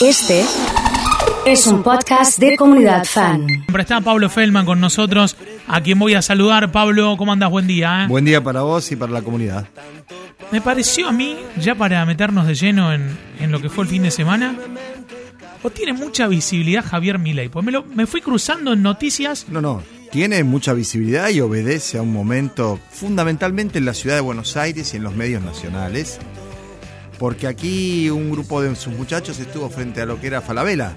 Este es un podcast de comunidad fan. Siempre está Pablo Feldman con nosotros, a quien voy a saludar. Pablo, ¿cómo andas? Buen día. ¿eh? Buen día para vos y para la comunidad. Me pareció a mí, ya para meternos de lleno en, en lo que fue el fin de semana, o tiene mucha visibilidad Javier Milei. Pues me, lo- me fui cruzando en noticias. No, no, tiene mucha visibilidad y obedece a un momento fundamentalmente en la ciudad de Buenos Aires y en los medios nacionales, porque aquí un grupo de sus muchachos estuvo frente a lo que era Falabella,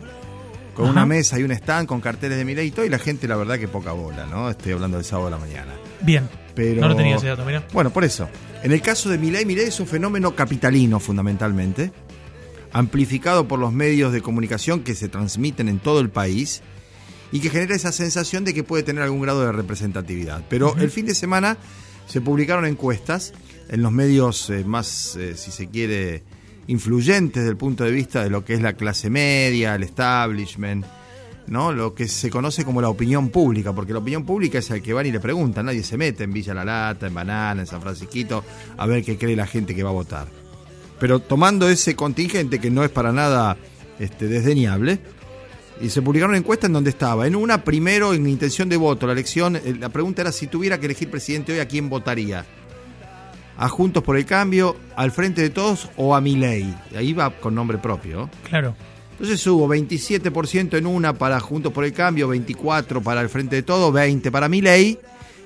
con Ajá. una mesa y un stand con carteles de Milei y todo, y la gente la verdad que poca bola, ¿no? Estoy hablando del sábado de la mañana. Bien, Pero... no lo tenía ese dato, mira. Bueno, por eso. En el caso de Milei, Milei es un fenómeno capitalino fundamentalmente, amplificado por los medios de comunicación que se transmiten en todo el país y que genera esa sensación de que puede tener algún grado de representatividad. Pero el fin de semana se publicaron encuestas en los medios eh, más, eh, si se quiere, influyentes desde el punto de vista de lo que es la clase media, el establishment, ¿no? Lo que se conoce como la opinión pública, porque la opinión pública es al que van y le preguntan, nadie se mete en Villa La Lata, en Banana, en San Francisquito, a ver qué cree la gente que va a votar. Pero tomando ese contingente que no es para nada este, desdeñable, y se publicaron encuestas en donde estaba. En una, primero, en intención de voto, la elección, eh, la pregunta era si tuviera que elegir presidente hoy, ¿a quién votaría? ¿A Juntos por el Cambio, al Frente de Todos o a Milei? Ahí va con nombre propio. Claro. Entonces hubo 27% en una para Juntos por el Cambio, 24% para el Frente de Todo, 20% para Milei,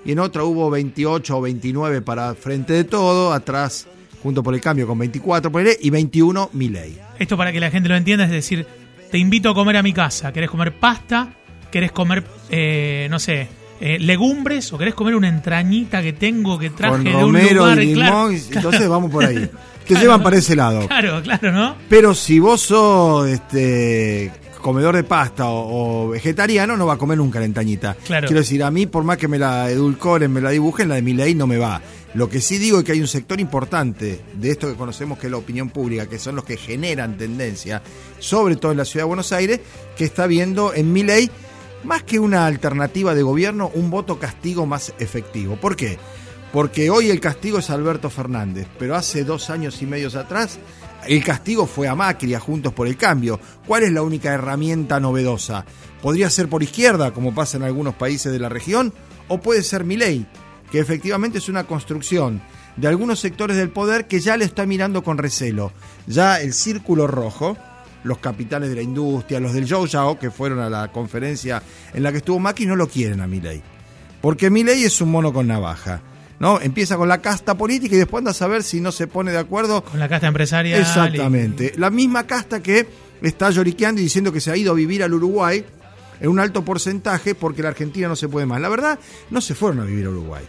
y en otra hubo 28 o 29 para Frente de Todo, atrás Juntos por el Cambio con 24 por el y 21 Milei. Esto para que la gente lo entienda, es decir, te invito a comer a mi casa. ¿Querés comer pasta? ¿Querés comer, eh, no sé, eh, legumbres? ¿O querés comer una entrañita que tengo que traje Con de un Romero lugar? y Claro, Limón, entonces vamos por ahí. Te llevan para ese lado. Claro, claro, ¿no? Pero si vos sos este comedor de pasta o, o vegetariano, no va a comer nunca la entañita. Claro. Quiero decir, a mí, por más que me la edulcoren, me la dibujen, la de mi ley no me va. Lo que sí digo es que hay un sector importante de esto que conocemos que es la opinión pública, que son los que generan tendencia, sobre todo en la ciudad de Buenos Aires, que está viendo en mi ley, más que una alternativa de gobierno, un voto castigo más efectivo. ¿Por qué? Porque hoy el castigo es Alberto Fernández, pero hace dos años y medio atrás el castigo fue a Macri, a Juntos por el Cambio. ¿Cuál es la única herramienta novedosa? ¿Podría ser por izquierda, como pasa en algunos países de la región? ¿O puede ser Milei, que efectivamente es una construcción de algunos sectores del poder que ya le está mirando con recelo? Ya el círculo rojo, los capitales de la industria, los del Yao, que fueron a la conferencia en la que estuvo Macri, no lo quieren a Milei. Porque Milei es un mono con navaja. ¿no? Empieza con la casta política y después anda a saber si no se pone de acuerdo Con la casta empresarial. y- Exactamente. La misma casta que está lloriqueando y diciendo que se ha ido a vivir al Uruguay en un alto porcentaje porque la Argentina no se puede más. La verdad, no se fueron a vivir a Uruguay.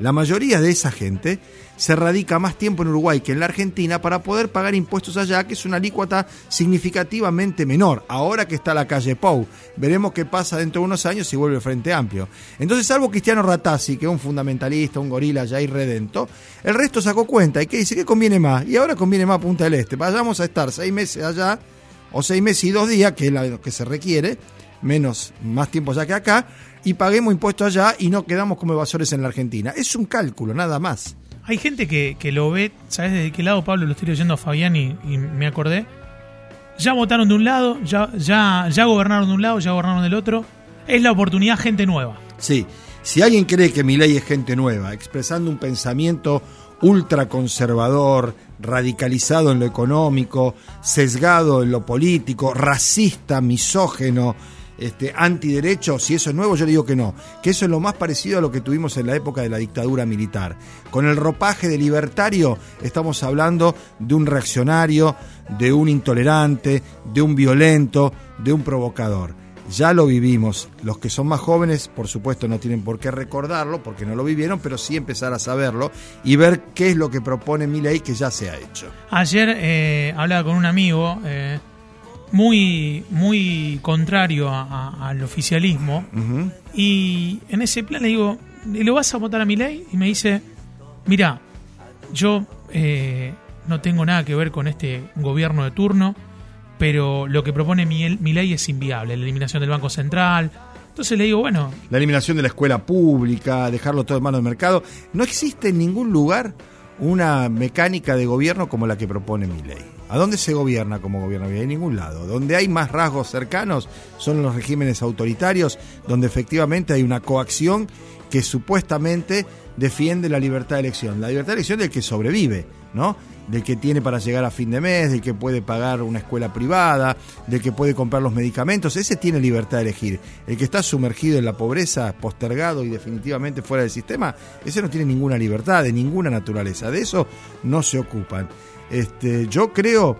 La mayoría de esa gente se radica más tiempo en Uruguay que en la Argentina para poder pagar impuestos allá, que es una alícuota significativamente menor. Ahora que está la calle Pou, veremos qué pasa dentro de unos años si vuelve el Frente Amplio. Entonces, salvo Cristiano Ratazzi, que es un fundamentalista, un gorila ya irredento, el resto sacó cuenta y que dice que conviene más. Y ahora conviene más Punta del Este. Vayamos a estar seis meses allá, o seis meses y dos días, que es lo que se requiere, menos, más tiempo allá que acá, y paguemos impuestos allá y no quedamos como evasores en la Argentina. Es un cálculo, nada más. Hay gente que, que lo ve, ¿sabes desde qué lado, Pablo? Lo estoy leyendo a Fabián y, y me acordé. Ya votaron de un lado, ya, ya, ya gobernaron de un lado, ya gobernaron del otro. Es la oportunidad gente nueva. Sí, si alguien cree que mi ley es gente nueva, expresando un pensamiento ultraconservador, radicalizado en lo económico, sesgado en lo político, racista, misógeno, este, antiderecho, si eso es nuevo, yo le digo que no, que eso es lo más parecido a lo que tuvimos en la época de la dictadura militar. Con el ropaje de libertario estamos hablando de un reaccionario, de un intolerante, de un violento, de un provocador. Ya lo vivimos. Los que son más jóvenes, por supuesto, no tienen por qué recordarlo porque no lo vivieron, pero sí empezar a saberlo y ver qué es lo que propone mi ley que ya se ha hecho. Ayer eh, hablaba con un amigo eh, muy, muy contrario a- a- al oficialismo y en ese plan le digo, ¿le vas a votar a mi ley? Y me dice, mira, yo eh, no tengo nada que ver con este gobierno de turno, pero lo que propone mi, mi ley es inviable, la eliminación del Banco Central. Entonces le digo, bueno, La eliminación de la escuela pública, dejarlo todo en manos del mercado. No existe en ningún lugar una mecánica de gobierno como la que propone mi ley. ¿A dónde se gobierna como gobierna bien? En ningún lado. Donde hay más rasgos cercanos son los regímenes autoritarios, donde efectivamente hay una coacción que supuestamente defiende la libertad de elección. La libertad de elección del que sobrevive, ¿no? Del que tiene para llegar a fin de mes, del que puede pagar una escuela privada, del que puede comprar los medicamentos, ese tiene libertad de elegir. El que está sumergido en la pobreza, postergado y definitivamente fuera del sistema, ese no tiene ninguna libertad, de ninguna naturaleza. De eso no se ocupan. Este, yo creo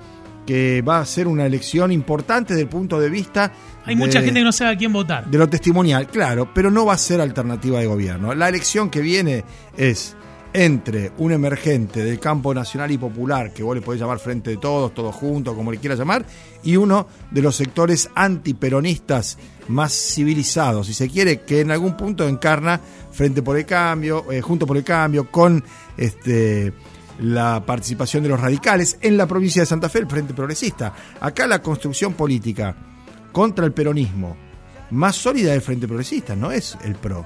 que va a ser una elección importante desde el punto de vista hay mucha gente que no sabe a quién votar. De lo testimonial, claro, pero no va a ser alternativa de gobierno. La elección que viene es entre un emergente del campo nacional y popular, que vos le podés llamar Frente de Todos, todos juntos, como le quieras llamar, y uno de los sectores antiperonistas más civilizados, si se quiere, que en algún punto encarna Frente por el Cambio, eh, Junto por el Cambio, con este la participación de los radicales en la provincia de Santa Fe, el Frente Progresista. Acá la construcción política contra el peronismo más sólida del Frente Progresista, no es el PRO,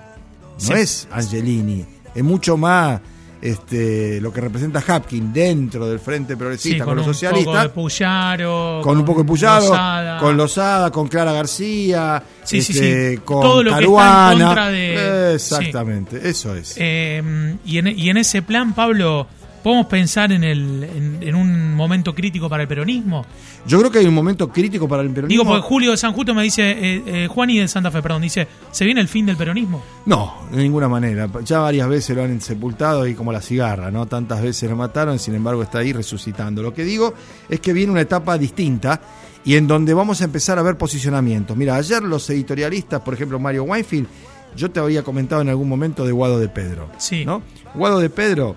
no es Angelini, es mucho más este, lo que representa Hapkin dentro del Frente Progresista con, los socialistas. con, un poco de Puyaro, con Lozada, con Clara García, este, con Todo lo Caruana. de... Exactamente, eso es. Eh, y, en, y en ese plan, Pablo ¿Podemos pensar en, el, en, un momento crítico para el peronismo? Yo creo que hay un momento crítico para el peronismo. Digo, porque Julio de San Justo me dice, eh, eh, Juan y de Santa Fe, perdón, dice, ¿se viene el fin del peronismo? No, de ninguna manera. Ya varias veces lo han sepultado y como la cigarra, ¿no? Tantas veces lo mataron, sin embargo está ahí resucitando. Lo que digo es que viene una etapa distinta y en donde vamos a empezar a ver posicionamientos. Mira, ayer los editorialistas, por ejemplo Mario Weinfield, yo te había comentado en algún momento de Guado de Pedro. Sí. ¿no? Guado de Pedro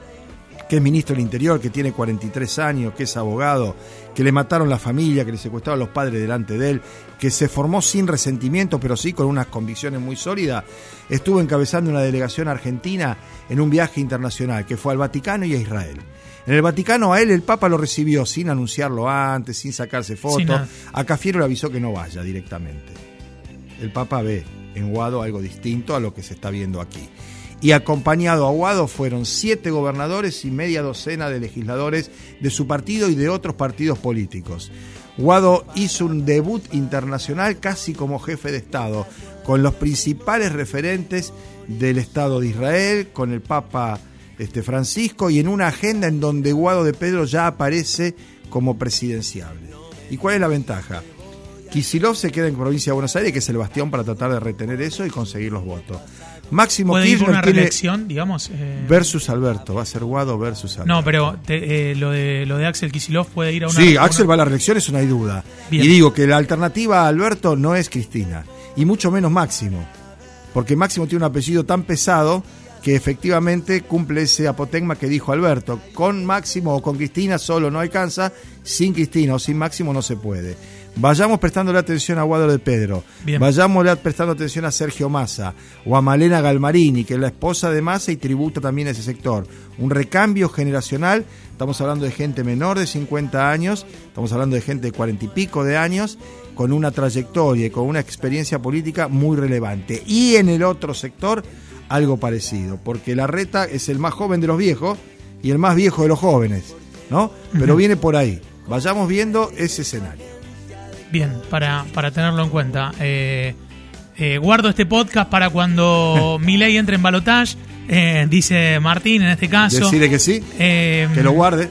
que es ministro del Interior, que tiene 43 años, que es abogado, que le mataron la familia, que le secuestraron los padres delante de él, que se formó sin resentimiento, pero sí con unas convicciones muy sólidas, estuvo encabezando una delegación argentina en un viaje internacional, que fue al Vaticano y a Israel. En el Vaticano a él el Papa lo recibió sin anunciarlo antes, sin sacarse fotos. a Cafiero le avisó que no vaya directamente. El Papa ve en Guado algo distinto a lo que se está viendo aquí y acompañado a Guado fueron siete gobernadores y media docena de legisladores de su partido y de otros partidos políticos. Guado hizo un debut internacional casi como jefe de Estado, con los principales referentes del Estado de Israel, con el Papa este, Francisco y en una agenda en donde Guado de Pedro ya aparece como presidenciable. ¿Y cuál es la ventaja? Kisilov se queda en provincia de Buenos Aires, que es el bastión para tratar de retener eso y conseguir los votos. Máximo ¿Puede Kirchner una reelección, digamos? Eh, versus Alberto, va a ser Guado versus Alberto. No, pero eh, lo, de, lo de Axel Kisilov puede ir a una... Sí, Axel va a la reelección, eso no hay duda. Y digo que la alternativa a Alberto no es Cristina, y mucho menos Máximo, porque Máximo tiene un apellido tan pesado que efectivamente cumple ese apotegma que dijo Alberto. Con Máximo o con Cristina solo no alcanza, sin Cristina o sin Máximo no se puede. Vayamos prestándole atención a Guado de Pedro, vayamos prestando atención a Sergio Massa o a Malena Galmarini, que es la esposa de Massa y tributa también a ese sector. Un recambio generacional, estamos hablando de gente menor de 50 años, estamos hablando de gente de 40 y pico de años, con una trayectoria y con una experiencia política muy relevante. Y en el otro sector, algo parecido, porque la reta es el más joven de los viejos y el más viejo de los jóvenes, ¿no? Pero viene por ahí. Vayamos viendo ese escenario. Bien, para, para tenerlo en cuenta. Eh, eh, guardo este podcast para cuando mi ley entre en balotage. Eh, dice Martín en este caso. Decirle que sí. que lo guarde.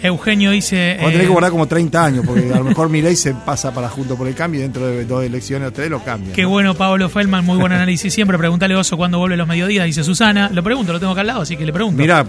Eugenio dice. Vamos a tener que guardar como 30 años, porque a lo mejor mi ley se pasa para junto por el cambio y dentro de dos elecciones o tres lo cambia. Qué bueno, Pablo Feldman, muy buen análisis siempre. Pregúntale Oso cuándo vuelve los mediodías, dice Susana. Lo pregunto, lo tengo acá al lado, así que le pregunto. Mira,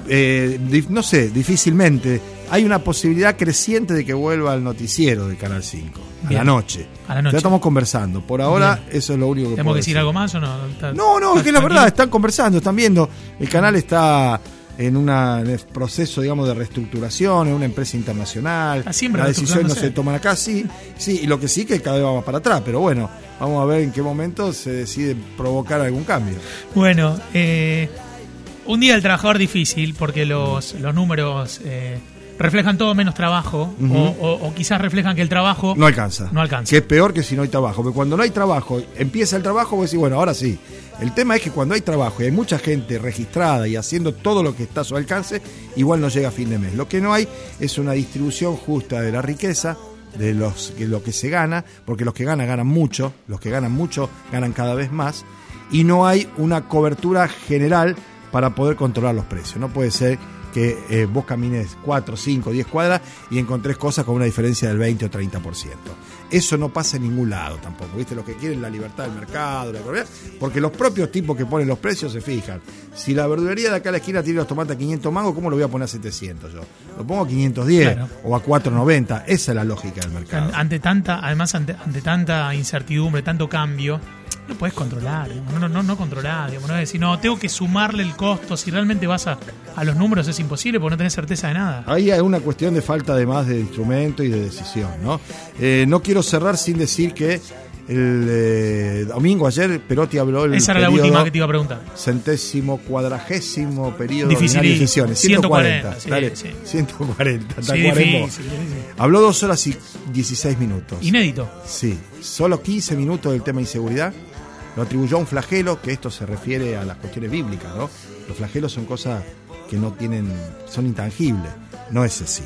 no sé, difícilmente hay una posibilidad creciente de que vuelva al noticiero de Canal 5, a la noche. A la noche. Ya estamos conversando. Por ahora, eso es lo único que ¿Tenemos que decir algo más o no? no, no, es que la verdad, están conversando, están viendo. El canal está en un proceso, digamos, de reestructuración, en una empresa internacional. Ah, la decisión no se toma acá, sí, sí, y lo que sí que cada vez vamos para atrás, pero bueno, vamos a ver en qué momento se decide provocar algún cambio. Bueno, eh, un día del trabajador difícil, porque los, los números... Eh, reflejan todo menos trabajo Ujú. o, o- o quizás reflejan que el trabajo No alcanza. No alcanza. Que es peor que si no hay trabajo. Porque cuando no hay trabajo, empieza el trabajo, vos decís, bueno, ahora sí. El tema es que cuando hay trabajo y hay mucha gente registrada y haciendo todo lo que está a su alcance, igual no llega a fin de mes. Lo que no hay es una distribución justa de la riqueza, de los, de lo que se gana, porque los que ganan ganan mucho, los que ganan mucho ganan cada vez más, y no hay una cobertura general para poder controlar los precios. No puede ser que eh, vos camines 4, 5, 10 cuadras y encontrés cosas con una diferencia del 20 o 30%. Eso no pasa en ningún lado tampoco, ¿viste? Los que quieren la libertad del mercado, la economía, porque los propios tipos que ponen los precios se fijan. Si la verdulería de acá a la esquina tiene los tomates a 500 mangos, ¿cómo lo voy a poner a 700 yo? Lo pongo a 510 Claro. o a 490. Esa es la lógica del mercado. An- ante tanta, además ante, ante tanta incertidumbre, tanto cambio, no puedes controlar, digamos, no, no, no controlar, digamos, no es decir, no, tengo que sumarle el costo, si realmente vas a, a los números es imposible porque no tenés certeza de nada. Ahí hay una cuestión de falta además de instrumento y de decisión, ¿no? Eh, no quiero cerrar sin decir que el eh, domingo ayer Perotti habló el Esa era la última que te iba a preguntar. centésimo cuadragésimo periodo ordinario de sesiones 140 140, sí, dale, sí. 140 Sí, tacuarembó. difícil, difícil. habló dos horas y 16 minutos Inédito. sí solo 15 minutos del tema inseguridad lo atribuyó a un flagelo que esto se refiere a las cuestiones bíblicas no los flagelos son cosas que no tienen son intangibles no es así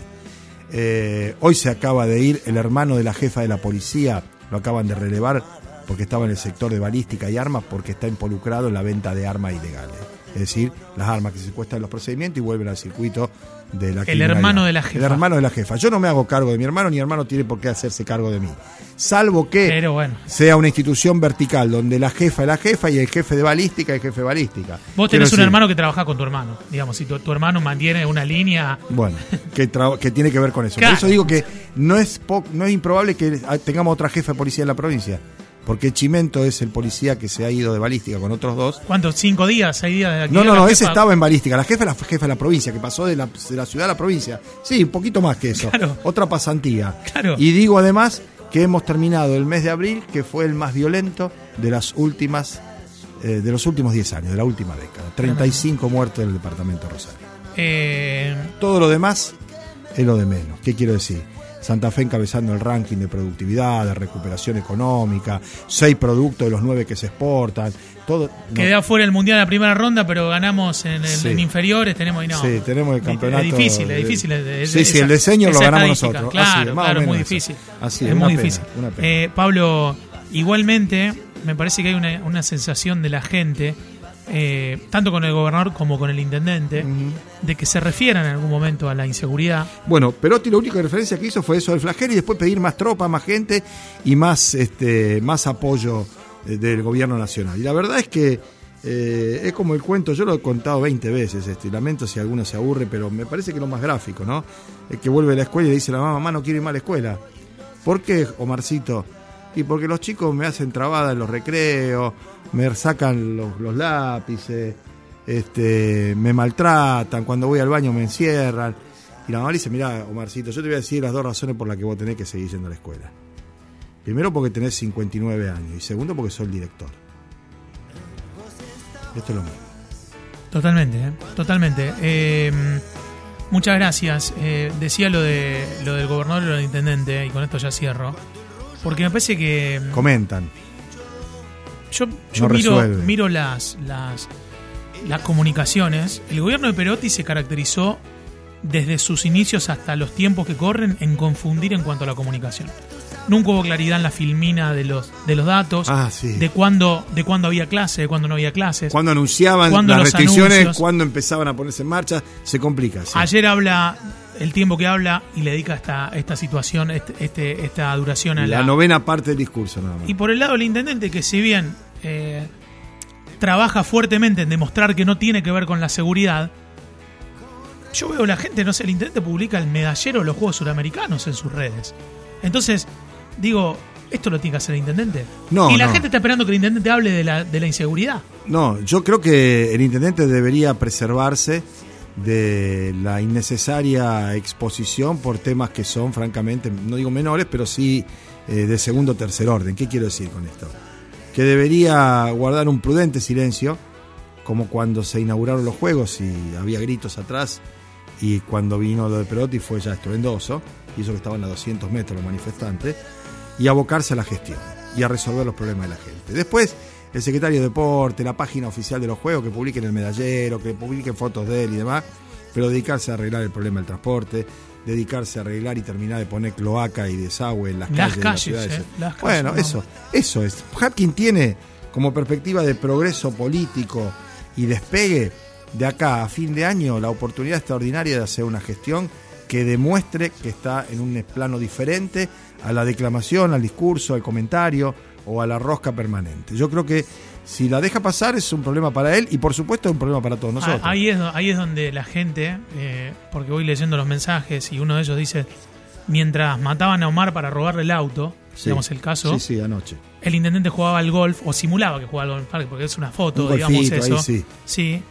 eh, hoy se acaba de ir el hermano de la jefa de la policía, lo acaban de relevar porque estaba en el sector de balística y armas porque está involucrado en la venta de armas ilegales. Es decir, las armas que se secuestran en los procedimientos y vuelven al circuito de la criminalidad. hermano de la jefa. El hermano de la jefa. Yo no me hago cargo de mi hermano, ni mi hermano tiene por qué hacerse cargo de mí. Salvo que Pero bueno. sea una institución vertical donde la jefa es la jefa y el jefe de balística es el jefe de balística. Vos Quiero tenés un decir, hermano que trabaja con tu hermano. Digamos, si tu, tu hermano mantiene una línea. Bueno, que, que tiene que ver con eso. Claro. Por eso digo que no es, no es improbable que tengamos otra jefa de policía en la provincia. Porque Chimento es el policía que se ha ido de balística con otros dos. ¿Cuántos? ¿Cinco días? ¿Seis días de aquí? No, no, no, jefa- ese estaba en balística. La jefa es la jefa de la provincia, que pasó de la, de la ciudad a la provincia. Sí, un poquito más que eso. Claro. Otra pasantía. Claro. Y digo además que hemos terminado el mes de abril, que fue el más violento de las últimas, eh, de los últimos 10 años, de la última década. 35 muertos en el departamento de Rosario. Eh, Todo lo demás es lo de menos. ¿Qué quiero decir? Santa Fe encabezando el ranking de productividad, de recuperación económica, seis productos de los nueve que se exportan, todo. no. Quedé afuera el mundial en la primera ronda, pero ganamos en, Sí. en inferiores. Tenemos y no. Sí, tenemos el campeonato. Es difícil, es difícil. es- sí, sí, el diseño lo ganamos nosotros. Claro, es muy difícil. Así, es muy pena, difícil. Eh, Pablo, igualmente, me parece que hay una, una sensación de la gente, eh, tanto con el gobernador como con el intendente, de que se refieran en algún momento a la inseguridad. Bueno, Perotti la única referencia que hizo fue eso del flagelo y después pedir más tropa, más gente y más, este, más apoyo eh, del gobierno nacional. Y la verdad es que eh, es como el cuento, yo lo he contado 20 veces, este, lamento si alguno se aburre, pero me parece que lo más gráfico, ¿no? Es que vuelve a la escuela y le dice a la mamá, mamá, no quiero ir más a la escuela. ¿Por qué, Omarcito? Y porque los chicos me hacen trabada en los recreos, me sacan los, lápices, este, me maltratan, cuando voy al baño me encierran. Y la mamá le dice, mira, Omarcito, yo te voy a decir las dos razones por las que vos tenés que seguir yendo a la escuela. Primero porque tenés 59 años y segundo porque sos el director. Esto es lo mismo. Totalmente, ¿eh? totalmente. Eh, muchas gracias. Eh, decía lo de lo del gobernador y lo del intendente, y con esto ya cierro. Porque me parece que mm, Comentan. yo, yo No miro, miro las, las, las comunicaciones. El gobierno de Perotti se caracterizó desde sus inicios hasta los tiempos que corren en confundir en cuanto a la comunicación. Nunca hubo claridad en la filmina de los, de los datos, Ah, sí. de cuándo de cuándo había clase, de cuándo no había clases. Cuando anunciaban Cuando las restricciones, cuando empezaban a ponerse en marcha, se complica. sí. Ayer habla el tiempo que habla y le dedica esta, esta situación, este, este- esta duración a la, la, novena parte del discurso, nada más. Y por el lado del intendente, que si bien eh, trabaja fuertemente en demostrar que no tiene que ver con la seguridad, yo veo la gente, no sé, el intendente publica el medallero de los Juegos Suramericanos en sus redes. Entonces, digo, ¿esto lo tiene que hacer el intendente? No, y la no. gente está esperando que el intendente hable de la, de la inseguridad. No, yo creo que el intendente debería preservarse de la innecesaria exposición por temas que son, francamente, no digo menores, pero sí eh, de segundo o tercer orden. ¿Qué quiero decir con esto? Que debería guardar un prudente silencio, como cuando se inauguraron los juegos y había gritos atrás y cuando vino lo de Perotti fue ya estruendoso, y eso que estaban a 200 metros los manifestantes, y abocarse a la gestión y a resolver los problemas de la gente. Después, el secretario de Deporte, la página oficial de los Juegos, que publiquen el medallero, que publiquen fotos de él y demás, pero dedicarse a arreglar el problema del transporte, dedicarse a arreglar y terminar de poner cloaca y desagüe en las, Las calles, de calles, las ciudades. eh, las calles, bueno, no. eso, eso es. Hapkin tiene como perspectiva de progreso político y despegue de acá a fin de año la oportunidad extraordinaria de hacer una gestión que demuestre que está en un plano diferente a la declamación, al discurso, al comentario o a la rosca permanente. Yo creo que si la deja pasar es un problema para él y por supuesto es un problema para todos nosotros. Ah, Ahí es, ahí es donde la gente, eh, porque voy leyendo los mensajes y uno de ellos dice, mientras mataban a Omar para robarle el auto, Sí. digamos el caso, Sí, sí, anoche. el intendente jugaba al golf o simulaba que jugaba al golf, porque es una foto, Un digamos golfito, eso. ahí sí. Sí.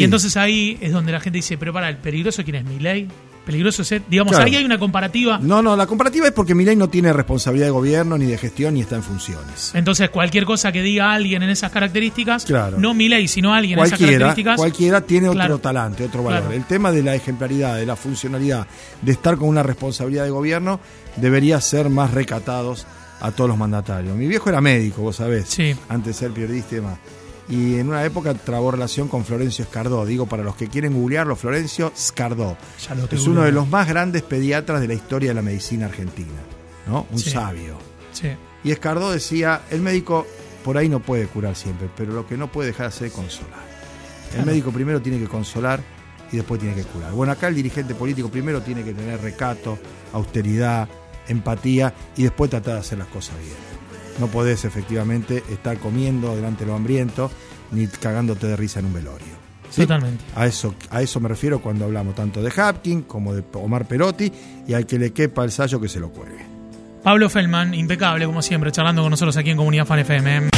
Y entonces ahí es donde la gente dice, pero para, ¿el peligroso quién es? ¿Milei? ¿Peligroso es él? Digamos, Claro. ahí hay una comparativa. No, no, la comparativa es porque Milei no tiene responsabilidad de gobierno, ni de gestión, ni está en funciones. Entonces, cualquier cosa que diga alguien en esas características, Claro. no Milei, sino alguien en esas Cualquiera, características. cualquiera tiene otro Claro. talante, otro valor. El tema de la ejemplaridad, de la funcionalidad, de estar con una responsabilidad de gobierno, debería ser más recatados a todos los mandatarios. Mi viejo era médico, vos sabés, Sí. antes de ser periodista y demás. Y en una época trabó relación con Florencio Escardó. Digo, para los que quieren googlearlo, Florencio Escardó. Ya lo estoy Es uno de los más grandes pediatras de la historia de la medicina argentina. ¿no? Un Sí. sabio. Sí. Y Escardó decía, el médico por ahí no puede curar siempre, pero lo que no puede dejar de hacer es consolar. El Claro. médico primero tiene que consolar y después tiene que curar. Bueno, acá el dirigente político primero tiene que tener recato, austeridad, empatía y después tratar de hacer las cosas bien. No podés efectivamente estar comiendo delante de lo hambriento ni cagándote de risa en un velorio. ¿Sí? Totalmente. A eso, a eso me refiero cuando hablamos tanto de Hapkin como de Omar Perotti y al que le quepa el sallo que se lo cuelgue. Pablo Feldman, impecable como siempre, charlando con nosotros aquí en Comunidad Fan FM.